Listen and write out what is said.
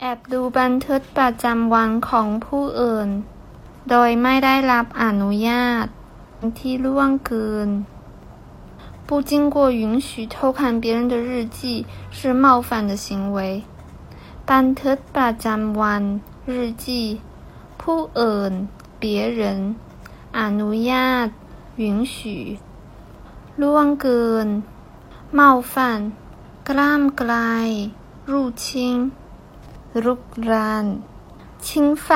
แอบดูบันทึกประจำวันของผู้อื่น โดยไม่ได้รับอนุญาต ที่ล่วงเกิน不经过允许偷看别人的日记是冒犯的行为。บันทึกประจำวัน日记ผู้อื่น别人อนุญาต允许ล่วงเกิน冒犯กล้ามกลาย入侵 รุกราน侵犯